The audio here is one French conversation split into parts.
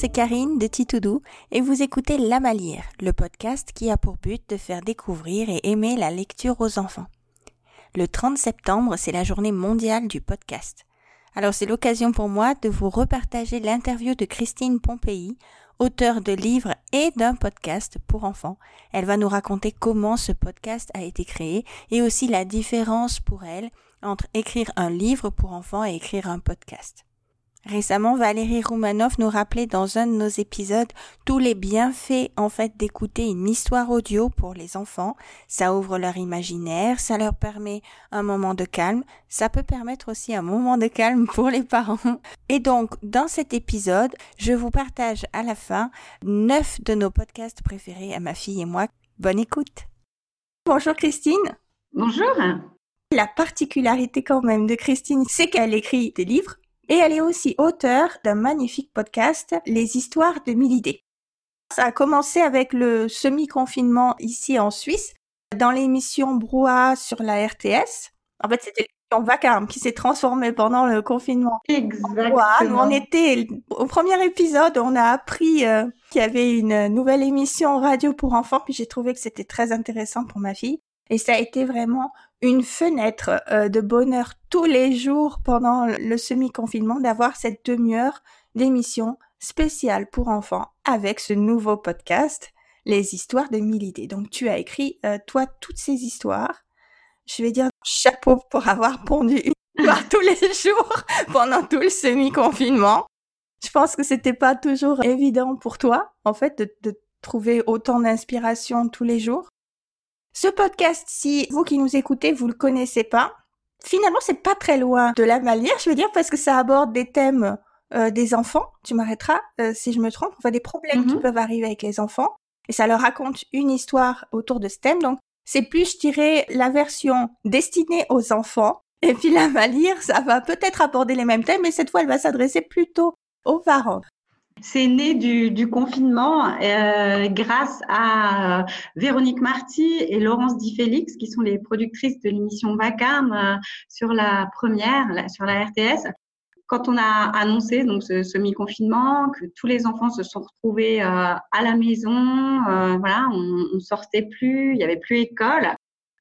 C'est Karine de Titoudou et vous écoutez La Malière, le podcast qui a pour but de faire découvrir et aimer la lecture aux enfants. Le 30 septembre, c'est la journée mondiale du podcast. Alors c'est l'occasion pour moi de vous repartager l'interview de Christine Pompéi, auteure de livres et d'un podcast pour enfants. Elle va nous raconter comment ce podcast a été créé et aussi la différence pour elle entre écrire un livre pour enfants et écrire un podcast. Récemment, Valérie Roumanoff nous rappelait dans un de nos épisodes tous les bienfaits en fait d'écouter une histoire audio pour les enfants. Ça ouvre leur imaginaire, ça leur permet un moment de calme, ça peut permettre aussi un moment de calme pour les parents. Et donc, dans cet épisode, je vous partage à la fin neuf de nos podcasts préférés à ma fille et moi. Bonne écoute. Bonjour Christine. Bonjour. La particularité quand même de Christine, c'est qu'elle écrit des livres et elle est aussi auteure d'un magnifique podcast, Les histoires de mille idées. Ça a commencé avec le semi-confinement ici en Suisse, dans l'émission Brouhaha sur la RTS. En fait, c'était l'émission Vacarme qui s'est transformée pendant le confinement. Exactement. on était au premier épisode, on a appris euh, qu'il y avait une nouvelle émission radio pour enfants, puis j'ai trouvé que c'était très intéressant pour ma fille. Et ça a été vraiment une fenêtre euh, de bonheur tous les jours pendant le semi-confinement d'avoir cette demi-heure d'émission spéciale pour enfants avec ce nouveau podcast, Les histoires de mille idées. Donc tu as écrit, euh, toi, toutes ces histoires. Je vais dire chapeau pour avoir pondu une histoire tous les jours pendant tout le semi-confinement. Je pense que c'était pas toujours évident pour toi, en fait, de, de trouver autant d'inspiration tous les jours. Ce podcast, si vous qui nous écoutez, vous le connaissez pas, finalement, c'est pas très loin de la malière, je veux dire, parce que ça aborde des thèmes euh, des enfants. Tu m'arrêteras euh, si je me trompe. Enfin, des problèmes qui Mhm. peuvent arriver avec les enfants. Et ça leur raconte une histoire autour de ce thème. Donc, c'est plus, je dirais, la version destinée aux enfants. Et puis la malière, ça va peut-être aborder les mêmes thèmes, mais cette fois, elle va s'adresser plutôt aux parents. C'est né du, confinement euh, grâce à euh, Véronique Marty et Laurence Di Félix, qui sont les productrices de l'émission Vacarme euh, sur la première, sur la RTS. Quand on a annoncé donc ce semi-confinement, que tous les enfants se sont retrouvés euh, à la maison, voilà, on, sortait plus, il y avait plus école.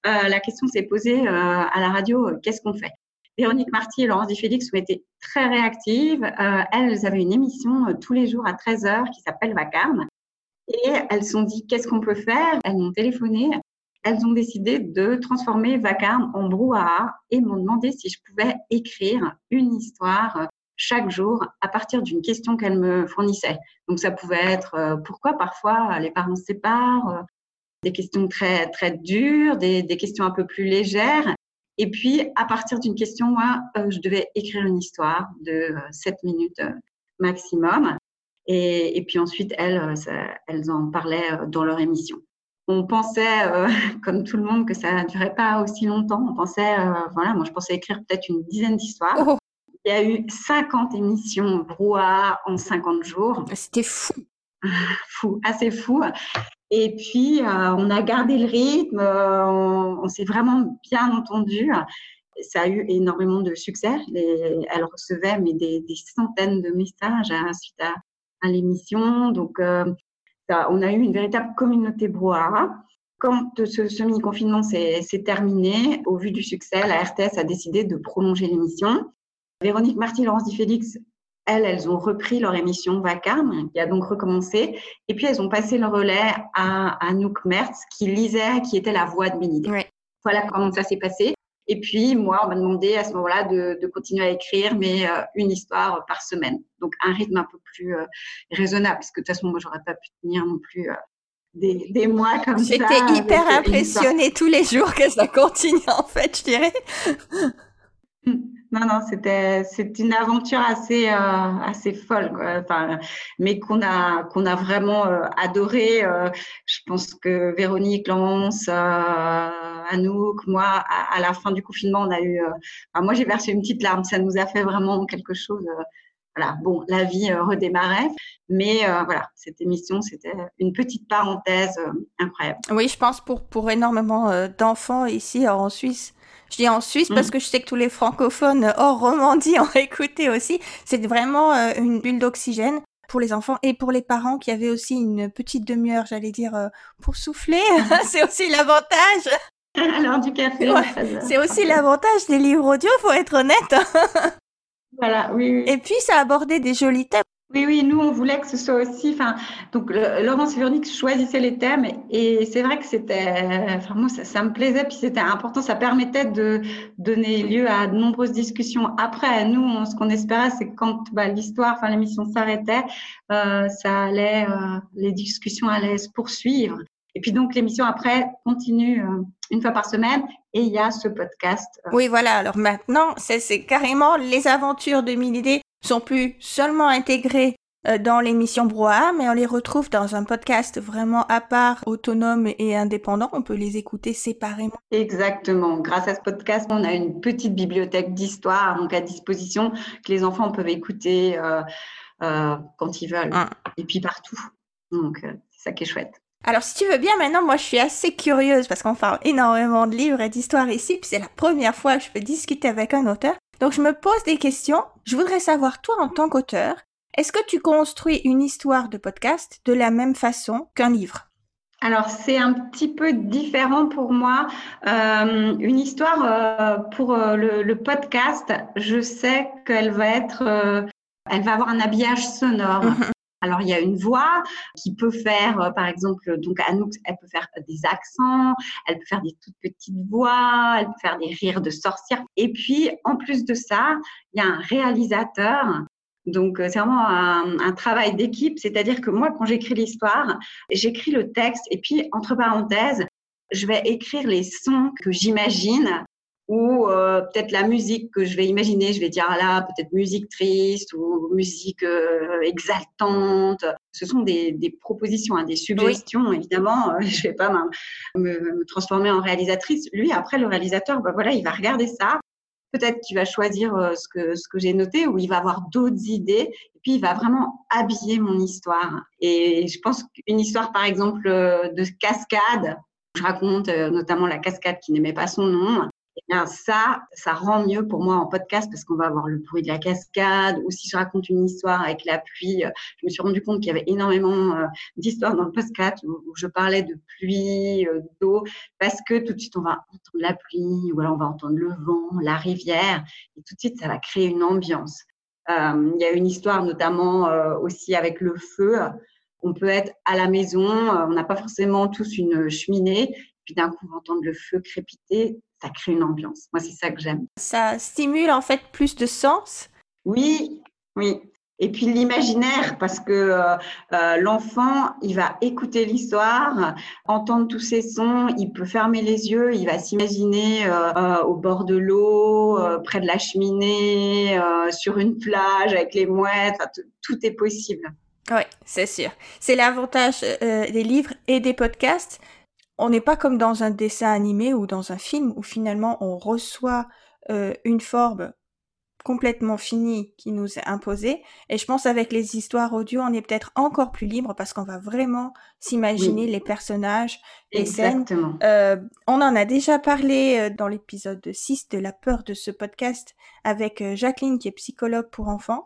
euh, la question s'est posée à la radio qu'est-ce qu'on fait? Véronique Marty et Laurence Di Félix ont été très réactives. Euh, elles avaient une émission euh, tous les jours à 13h qui s'appelle Vacarme. Et elles se sont dit qu'est-ce qu'on peut faire? Elles m'ont téléphoné. Elles ont décidé de transformer Vacarme en brouhaha et m'ont demandé si je pouvais écrire une histoire euh, chaque jour à partir d'une question qu'elles me fournissaient. Donc ça pouvait être pourquoi parfois les parents se séparent, des questions très très dures, des questions un peu plus légères. Et puis, à partir d'une question, moi, euh, je devais écrire une histoire de euh, 7 minutes euh, maximum. Et, et puis ensuite, elles, euh, ça, elles en parlaient euh, dans leur émission. On pensait, euh, comme tout le monde, que ça ne durait pas aussi longtemps. On pensait, euh, voilà, moi, je pensais écrire peut-être une dizaine d'histoires. Oh, Il y a eu 50 émissions brouhaha en 50 jours c'était fou. fou, assez fou. Et puis, euh, on a gardé le rythme, euh, on, s'est vraiment bien entendu. Ça a eu énormément de succès. Elle recevait mais des, centaines de messages hein, suite à, l'émission. Donc, euh, on a eu une véritable communauté brouhaha. Quand ce semi-confinement s'est s'est terminé, au vu du succès, la RTS a décidé de prolonger l'émission. Véronique Marty, Laurence Di Félix elles, elles ont repris leur émission Vacarme, qui a donc recommencé. Et puis, elles ont passé le relais à, à Anouk Mertz, qui lisait, qui était la voix de Bénidé. Ouais. Voilà comment ça s'est passé. Et puis, moi, on m'a demandé à ce moment-là de, de continuer à écrire, mais euh, une histoire par semaine. Donc, un rythme un peu plus euh, raisonnable, parce que de toute façon, moi, j'aurais pas pu tenir non plus euh, des, des mois comme ça. J'étais hyper impressionnée tous les jours que ça continue, en fait, je dirais. Non, non, c'était c'est une aventure assez euh, assez folle. Enfin, mais qu'on a qu'on a vraiment euh, adoré. Euh, je pense que Véronique, Laurence, euh, Anouk, moi, à, la fin du confinement, on a eu. moi, j'ai versé une petite larme. Ça nous a fait vraiment quelque chose. voilà. Bon, la vie redémarrait, mais voilà, cette émission, c'était une petite parenthèse incroyable. Oui, je pense pour, pour énormément d'enfants ici en Suisse. Je dis en Suisse parce Mm. que je sais que tous les francophones hors Romandie ont écouté aussi. C'est vraiment euh, une bulle d'oxygène. pour les enfants et pour les parents qui avaient aussi une petite demi-heure, j'allais dire, euh, pour souffler. c'est aussi l'avantage. Alors du café. c'est aussi l'avantage des livres audio, faut être honnête. voilà, oui, oui. Et puis ça abordait des jolis thèmes. Oui, oui, nous, on voulait que ce soit aussi, enfin, donc Laurence et Véronique choisissaient les thèmes et c'est vrai que c'était, enfin, moi, ça, ça me plaisait, puis c'était important, ça permettait de donner lieu à de nombreuses discussions. Après, nous, ce qu'on espérait, c'est que quand bah, l'histoire, enfin, l'émission s'arrêtait, euh, ça allait, euh, les discussions allaient se poursuivre. Et puis donc, l'émission après continue euh, une fois par semaine et il y a ce podcast. Euh. Oui, voilà. Alors maintenant, c'est carrément les aventures de Milidé sont plus seulement intégrés euh, dans l'émission Brouhaha, mais on les retrouve dans un podcast vraiment à part, autonome et indépendant. On peut les écouter séparément. Exactement. Grâce à ce podcast, on a une petite bibliothèque d'histoire donc à disposition que les enfants peuvent écouter euh, euh, quand ils veulent ah. et puis partout. Donc c'est ça qui est chouette. Alors, si tu veux bien, maintenant, moi, je suis assez curieuse parce qu'on parle énormément de livres et d'histoires ici, puis c'est la première fois que je peux discuter avec un auteur. Donc je me pose des questions. Je voudrais savoir, toi en tant qu'auteur, est-ce que tu construis une histoire de podcast de la même façon qu'un livre? Alors c'est un petit peu différent pour moi. Euh, une histoire euh, pour euh, le, podcast, je sais qu'elle va être, elle va avoir un habillage sonore. Alors, il y a une voix qui peut faire, euh, par exemple, donc Anouk, elle peut faire des accents, elle peut faire des toutes petites voix, elle peut faire des rires de sorcière. Et puis, en plus de ça, il y a un réalisateur. Donc, euh, c'est vraiment un, un travail d'équipe. C'est-à-dire que moi, quand j'écris l'histoire, j'écris le texte et puis, entre parenthèses, je vais écrire les sons que j'imagine ou euh, peut-être la musique que je vais imaginer, je vais dire ah là peut-être musique triste ou musique euh, exaltante. Ce sont des, des propositions, hein, des suggestions évidemment. Euh, je vais pas me, transformer en réalisatrice. Lui après le réalisateur, bah voilà, il va regarder ça. Peut-être qu'il va choisir ce que ce que j'ai noté ou il va avoir d'autres idées et puis il va vraiment habiller mon histoire. Et je pense qu'une histoire par exemple de cascade je raconte notamment la cascade qui n'aimait pas son nom. Eh ça, ça rend mieux pour moi en podcast parce qu'on va avoir le bruit de la cascade ou si je raconte une histoire avec la pluie. Euh, je me suis rendu compte qu'il y avait énormément euh, d'histoires dans le podcast où, je parlais de pluie, euh, d'eau, parce que tout de suite on va entendre la pluie ou alors on va entendre le vent, la rivière et tout de suite ça va créer une ambiance. il y a une histoire notamment aussi avec le feu. On peut être à la maison, on n'a pas forcément tous une cheminée, puis d'un coup entendre le feu crépiter ça crée une ambiance. Moi, c'est ça que j'aime. Ça stimule en fait plus de sens? Oui, oui. Et puis l'imaginaire, parce que euh, euh, l'enfant, il va écouter l'histoire, entendre tous ces sons, il peut fermer les yeux, il va s'imaginer euh, au bord de l'eau, près de la cheminée, sur une plage avec les mouettes, tout est possible. Oui, c'est sûr. C'est l'avantage des livres et des podcasts, on n'est pas comme dans un dessin animé ou dans un film où finalement on reçoit euh, une forme complètement finie qui nous est imposée. Et je pense avec les histoires audio, on est peut-être encore plus libre parce qu'on va vraiment s'imaginer les personnages, les scènes. Euh, on en a déjà parlé euh, dans l'épisode 6 de la peur de ce podcast avec Jacqueline qui est psychologue pour enfants,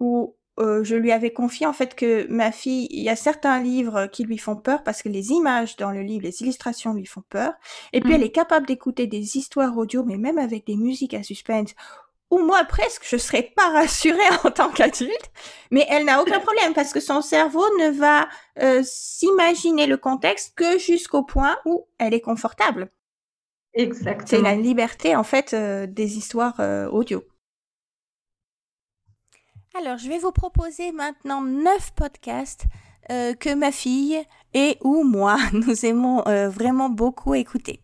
où euh, je lui avais confié en fait que ma fille, il y a certains livres qui lui font peur parce que les images dans le livre, les illustrations lui font peur. Et puis elle mm. est capable d'écouter des histoires audio, mais même avec des musiques à suspense. Ou moi presque, je serais pas rassurée en tant qu'adulte, mais elle n'a aucun problème parce que son cerveau ne va euh, s'imaginer le contexte que jusqu'au point où elle est confortable. Exactement. C'est la liberté en fait euh, des histoires audio. Alors, je vais vous proposer maintenant neuf podcasts euh, que ma fille et ou moi, nous aimons euh, vraiment beaucoup écouter.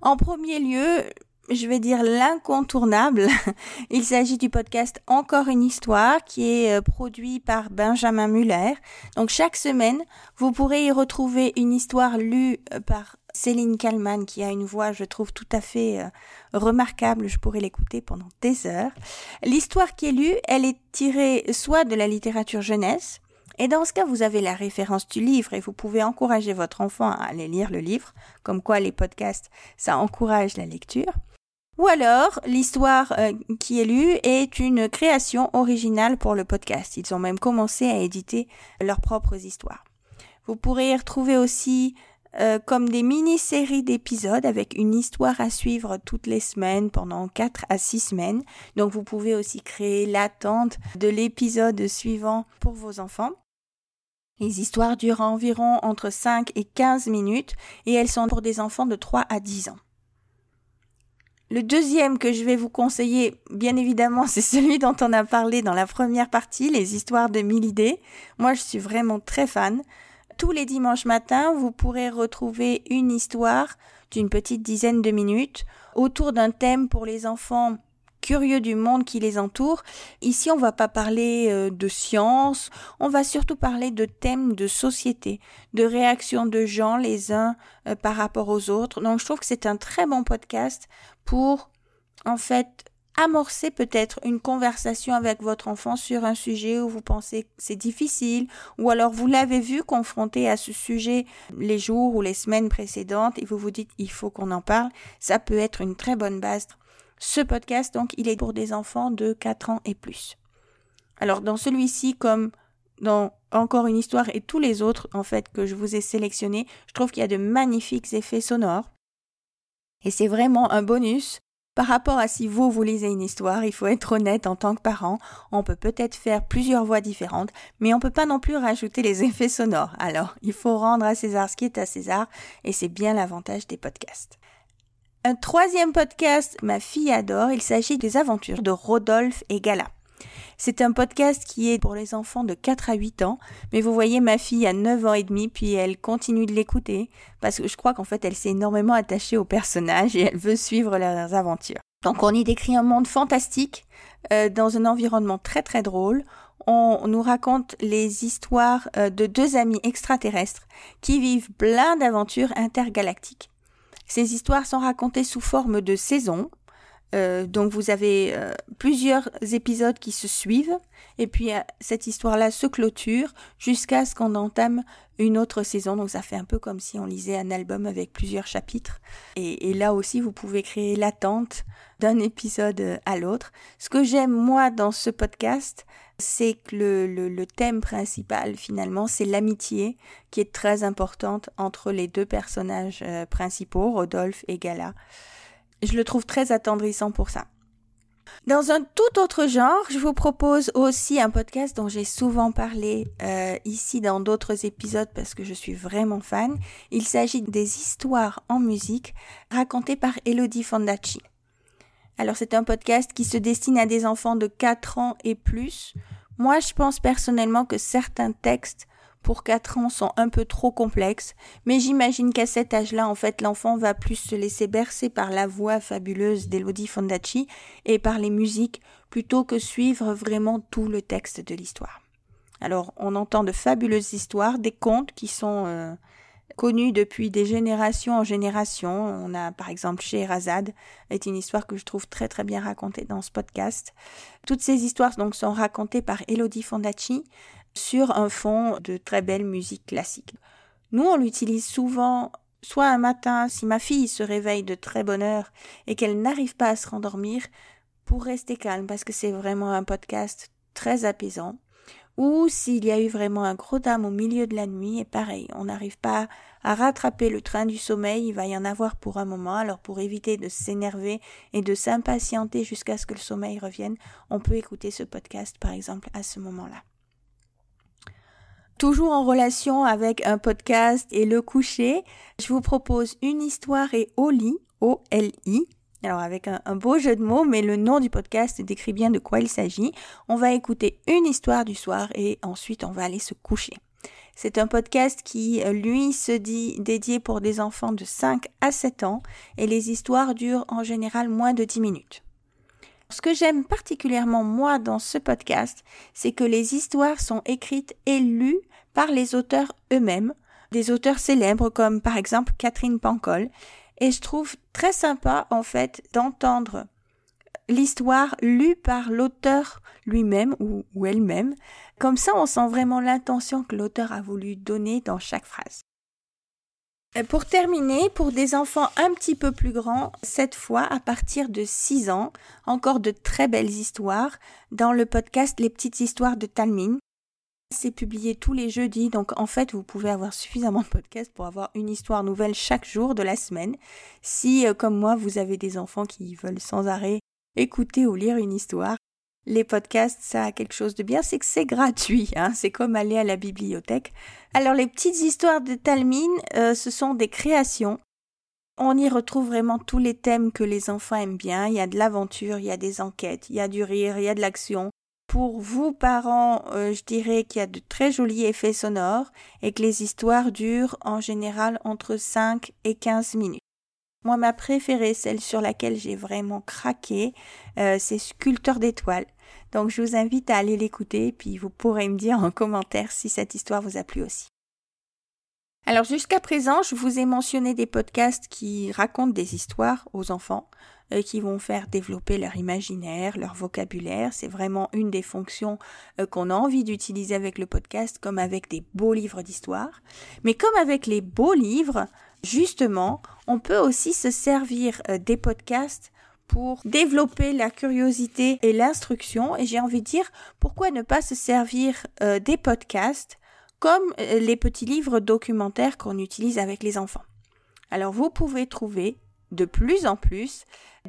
En premier lieu, je vais dire l'incontournable. Il s'agit du podcast Encore une histoire qui est euh, produit par Benjamin Muller. Donc chaque semaine, vous pourrez y retrouver une histoire lue par Céline Kallmann qui a une voix, je trouve, tout à fait euh, remarquable. Je pourrais l'écouter pendant des heures. L'histoire qui est lue, elle est tirée soit de la littérature jeunesse, et dans ce cas, vous avez la référence du livre et vous pouvez encourager votre enfant à aller lire le livre, comme quoi les podcasts, ça encourage la lecture. Ou alors, l'histoire euh, qui est lue est une création originale pour le podcast. Ils ont même commencé à éditer leurs propres histoires. Vous pourrez y retrouver aussi euh, comme des mini-séries d'épisodes avec une histoire à suivre toutes les semaines pendant 4 à 6 semaines. Donc vous pouvez aussi créer l'attente de l'épisode suivant pour vos enfants. Les histoires durent environ entre 5 et 15 minutes et elles sont pour des enfants de 3 à 10 ans. Le deuxième que je vais vous conseiller, bien évidemment, c'est celui dont on a parlé dans la première partie, les histoires de mille idées. Moi, je suis vraiment très fan. Tous les dimanches matins, vous pourrez retrouver une histoire d'une petite dizaine de minutes autour d'un thème pour les enfants curieux du monde qui les entoure. Ici, on va pas parler euh, de science, on va surtout parler de thèmes de société, de réactions de gens les uns euh, par rapport aux autres. Donc, je trouve que c'est un très bon podcast pour, en fait, amorcer peut-être une conversation avec votre enfant sur un sujet où vous pensez que c'est difficile, ou alors vous l'avez vu confronté à ce sujet les jours ou les semaines précédentes et vous vous dites il faut qu'on en parle, ça peut être une très bonne base ce podcast, donc, il est pour des enfants de 4 ans et plus. Alors, dans celui-ci, comme dans encore une histoire et tous les autres, en fait, que je vous ai sélectionnés, je trouve qu'il y a de magnifiques effets sonores. Et c'est vraiment un bonus par rapport à si vous, vous lisez une histoire, il faut être honnête en tant que parent, on peut peut-être faire plusieurs voix différentes, mais on peut pas non plus rajouter les effets sonores. Alors, il faut rendre à César ce qui est à César, et c'est bien l'avantage des podcasts. Un troisième podcast, ma fille adore, il s'agit des aventures de Rodolphe et Gala. C'est un podcast qui est pour les enfants de 4 à 8 ans, mais vous voyez, ma fille a 9 ans et demi, puis elle continue de l'écouter, parce que je crois qu'en fait, elle s'est énormément attachée aux personnages et elle veut suivre leurs aventures. Donc on y décrit un monde fantastique, euh, dans un environnement très très drôle. On nous raconte les histoires euh, de deux amis extraterrestres qui vivent plein d'aventures intergalactiques. Ces histoires sont racontées sous forme de saisons. Euh, donc vous avez euh, plusieurs épisodes qui se suivent et puis euh, cette histoire-là se clôture jusqu'à ce qu'on entame une autre saison. Donc ça fait un peu comme si on lisait un album avec plusieurs chapitres. Et, là aussi vous pouvez créer l'attente d'un épisode à l'autre. Ce que j'aime moi dans ce podcast, c'est que le, thème principal finalement c'est l'amitié qui est très importante entre les deux personnages principaux, Rodolphe et Gala. Je le trouve très attendrissant pour ça. Dans un tout autre genre, je vous propose aussi un podcast dont j'ai souvent parlé euh, ici dans d'autres épisodes parce que je suis vraiment fan. Il s'agit des histoires en musique racontées par Elodie Fondacci. Alors c'est un podcast qui se destine à des enfants de 4 ans et plus. Moi, je pense personnellement que certains textes pour 4 ans sont un peu trop complexes, mais j'imagine qu'à cet âge-là, en fait, l'enfant va plus se laisser bercer par la voix fabuleuse d'Elodie Fondacci et par les musiques plutôt que suivre vraiment tout le texte de l'histoire. Alors, on entend de fabuleuses histoires, des contes qui sont euh, connu depuis des générations en génération. On a par exemple Scheherazade, est une histoire que je trouve très très bien racontée dans ce podcast. Toutes ces histoires donc sont racontées par Elodie Fondacci sur un fond de très belle musique classique. Nous on l'utilise souvent soit un matin si ma fille se réveille de très bonne heure et qu'elle n'arrive pas à se rendormir pour rester calme parce que c'est vraiment un podcast très apaisant ou s'il y a eu vraiment un gros dame au milieu de la nuit, et pareil, on n'arrive pas à rattraper le train du sommeil, il va y en avoir pour un moment, alors pour éviter de s'énerver et de s'impatienter jusqu'à ce que le sommeil revienne, on peut écouter ce podcast par exemple à ce moment-là. Toujours en relation avec un podcast et le coucher, je vous propose une histoire et au lit, O-L-I, alors avec un, beau jeu de mots, mais le nom du podcast décrit bien de quoi il s'agit. On va écouter une histoire du soir et ensuite on va aller se coucher. C'est un podcast qui, lui, se dit dédié pour des enfants de 5 à 7 ans et les histoires durent en général moins de 10 minutes. Ce que j'aime particulièrement moi dans ce podcast, c'est que les histoires sont écrites et lues par les auteurs eux-mêmes, des auteurs célèbres comme par exemple Catherine Pancol, et je trouve très sympa, en fait, d'entendre l'histoire lue par l'auteur lui-même ou, ou elle-même. Comme ça, on sent vraiment l'intention que l'auteur a voulu donner dans chaque phrase. Euh, pour terminer, pour des enfants un petit peu plus grands, cette fois à partir de 6 ans, encore de très belles histoires dans le podcast Les petites histoires de Talmine. C'est publié tous les jeudis, donc en fait vous pouvez avoir suffisamment de podcasts pour avoir une histoire nouvelle chaque jour de la semaine. Si, euh, comme moi, vous avez des enfants qui veulent sans arrêt écouter ou lire une histoire, les podcasts, ça a quelque chose de bien, c'est que c'est gratuit, hein, c'est comme aller à la bibliothèque. Alors les petites histoires de Talmine, euh, ce sont des créations. On y retrouve vraiment tous les thèmes que les enfants aiment bien. Il y a de l'aventure, il y a des enquêtes, il y a du rire, il y a de l'action, pour vous, parents, euh, je dirais qu'il y a de très jolis effets sonores et que les histoires durent en général entre 5 et 15 minutes. Moi, ma préférée, celle sur laquelle j'ai vraiment craqué, euh, c'est Sculpteur d'étoiles. Donc, je vous invite à aller l'écouter, puis vous pourrez me dire en commentaire si cette histoire vous a plu aussi. Alors jusqu'à présent, je vous ai mentionné des podcasts qui racontent des histoires aux enfants, euh, qui vont faire développer leur imaginaire, leur vocabulaire. C'est vraiment une des fonctions euh, qu'on a envie d'utiliser avec le podcast, comme avec des beaux livres d'histoire. Mais comme avec les beaux livres, justement, on peut aussi se servir euh, des podcasts pour développer la curiosité et l'instruction. Et j'ai envie de dire, pourquoi ne pas se servir des podcasts comme euh, les petits livres documentaires qu'on utilise avec les enfants. Alors vous pouvez trouver de plus en plus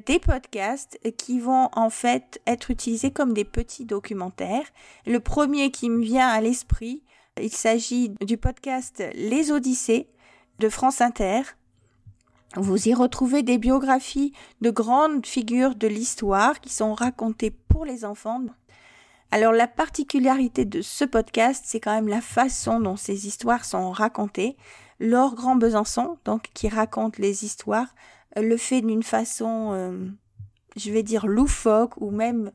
des podcasts qui vont en fait être utilisés comme des petits documentaires. Le premier qui me vient à l'esprit, il s'agit du podcast Les Odyssées de France Inter. Vous y retrouvez des biographies de grandes figures de l'histoire qui sont racontées pour les enfants. Alors la particularité de ce podcast, c'est quand même la façon dont ces histoires sont racontées. Laure Grand Besançon, donc qui raconte les histoires, euh, le fait d'une façon, euh, je vais dire loufoque ou même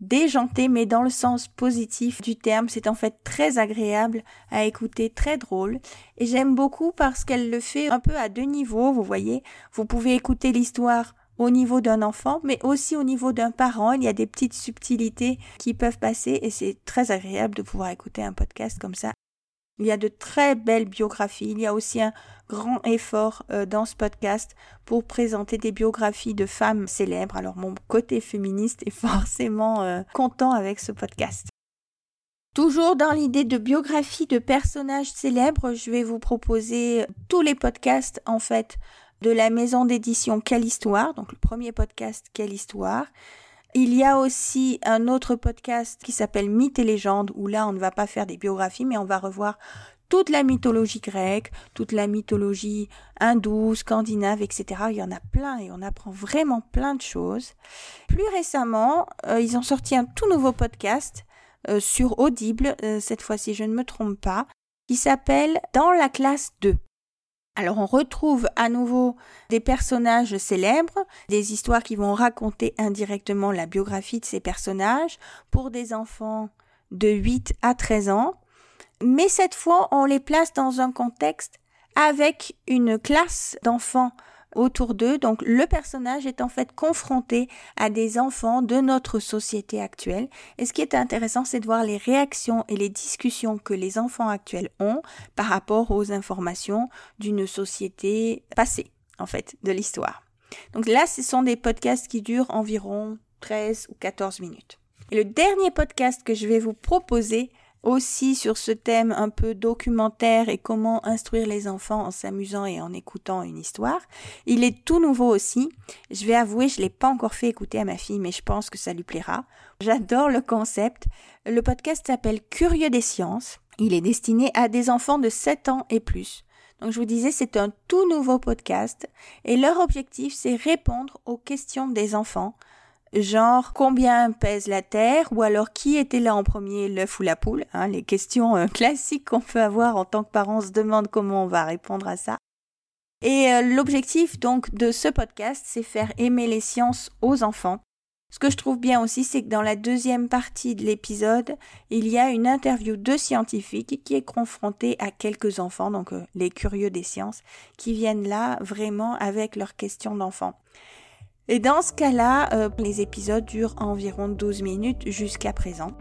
déjantée, mais dans le sens positif du terme. C'est en fait très agréable à écouter, très drôle. Et j'aime beaucoup parce qu'elle le fait un peu à deux niveaux, vous voyez. Vous pouvez écouter l'histoire au niveau d'un enfant, mais aussi au niveau d'un parent. Il y a des petites subtilités qui peuvent passer et c'est très agréable de pouvoir écouter un podcast comme ça. Il y a de très belles biographies. Il y a aussi un grand effort euh, dans ce podcast pour présenter des biographies de femmes célèbres. Alors mon côté féministe est forcément euh, content avec ce podcast. Toujours dans l'idée de biographie de personnages célèbres, je vais vous proposer tous les podcasts en fait de la maison d'édition Quelle Histoire, donc le premier podcast Quelle Histoire. Il y a aussi un autre podcast qui s'appelle Mythes et légendes, où là on ne va pas faire des biographies, mais on va revoir toute la mythologie grecque, toute la mythologie hindoue, scandinave, etc. Il y en a plein et on apprend vraiment plein de choses. Plus récemment, euh, ils ont sorti un tout nouveau podcast euh, sur Audible, euh, cette fois-ci je ne me trompe pas, qui s'appelle Dans la classe 2. Alors on retrouve à nouveau des personnages célèbres, des histoires qui vont raconter indirectement la biographie de ces personnages pour des enfants de 8 à 13 ans. Mais cette fois, on les place dans un contexte avec une classe d'enfants autour d'eux. Donc le personnage est en fait confronté à des enfants de notre société actuelle. Et ce qui est intéressant, c'est de voir les réactions et les discussions que les enfants actuels ont par rapport aux informations d'une société passée, en fait, de l'histoire. Donc là, ce sont des podcasts qui durent environ 13 ou 14 minutes. Et le dernier podcast que je vais vous proposer aussi sur ce thème un peu documentaire et comment instruire les enfants en s'amusant et en écoutant une histoire. Il est tout nouveau aussi. Je vais avouer, je l'ai pas encore fait écouter à ma fille, mais je pense que ça lui plaira. J'adore le concept. Le podcast s'appelle Curieux des sciences. Il est destiné à des enfants de 7 ans et plus. Donc je vous disais, c'est un tout nouveau podcast et leur objectif, c'est répondre aux questions des enfants genre combien pèse la Terre ou alors qui était là en premier, l'œuf ou la poule, hein, les questions euh, classiques qu'on peut avoir en tant que parents se demandent comment on va répondre à ça. Et euh, l'objectif donc de ce podcast, c'est faire aimer les sciences aux enfants. Ce que je trouve bien aussi, c'est que dans la deuxième partie de l'épisode, il y a une interview de scientifiques qui est confrontée à quelques enfants, donc euh, les curieux des sciences, qui viennent là vraiment avec leurs questions d'enfants. Et dans ce cas-là, euh, les épisodes durent environ 12 minutes jusqu'à présent.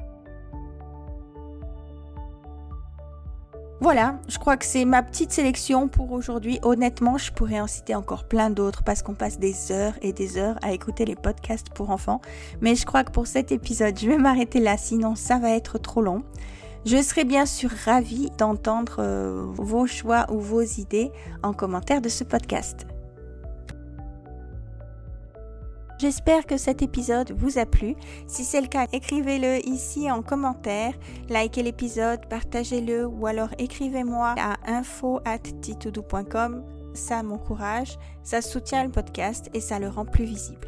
Voilà, je crois que c'est ma petite sélection pour aujourd'hui. Honnêtement, je pourrais en citer encore plein d'autres parce qu'on passe des heures et des heures à écouter les podcasts pour enfants. Mais je crois que pour cet épisode, je vais m'arrêter là, sinon ça va être trop long. Je serais bien sûr ravie d'entendre euh, vos choix ou vos idées en commentaire de ce podcast. J'espère que cet épisode vous a plu. Si c'est le cas, écrivez-le ici en commentaire, likez l'épisode, partagez-le ou alors écrivez-moi à info@titoudou.com. Ça m'encourage, ça soutient le podcast et ça le rend plus visible.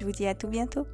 Je vous dis à tout bientôt.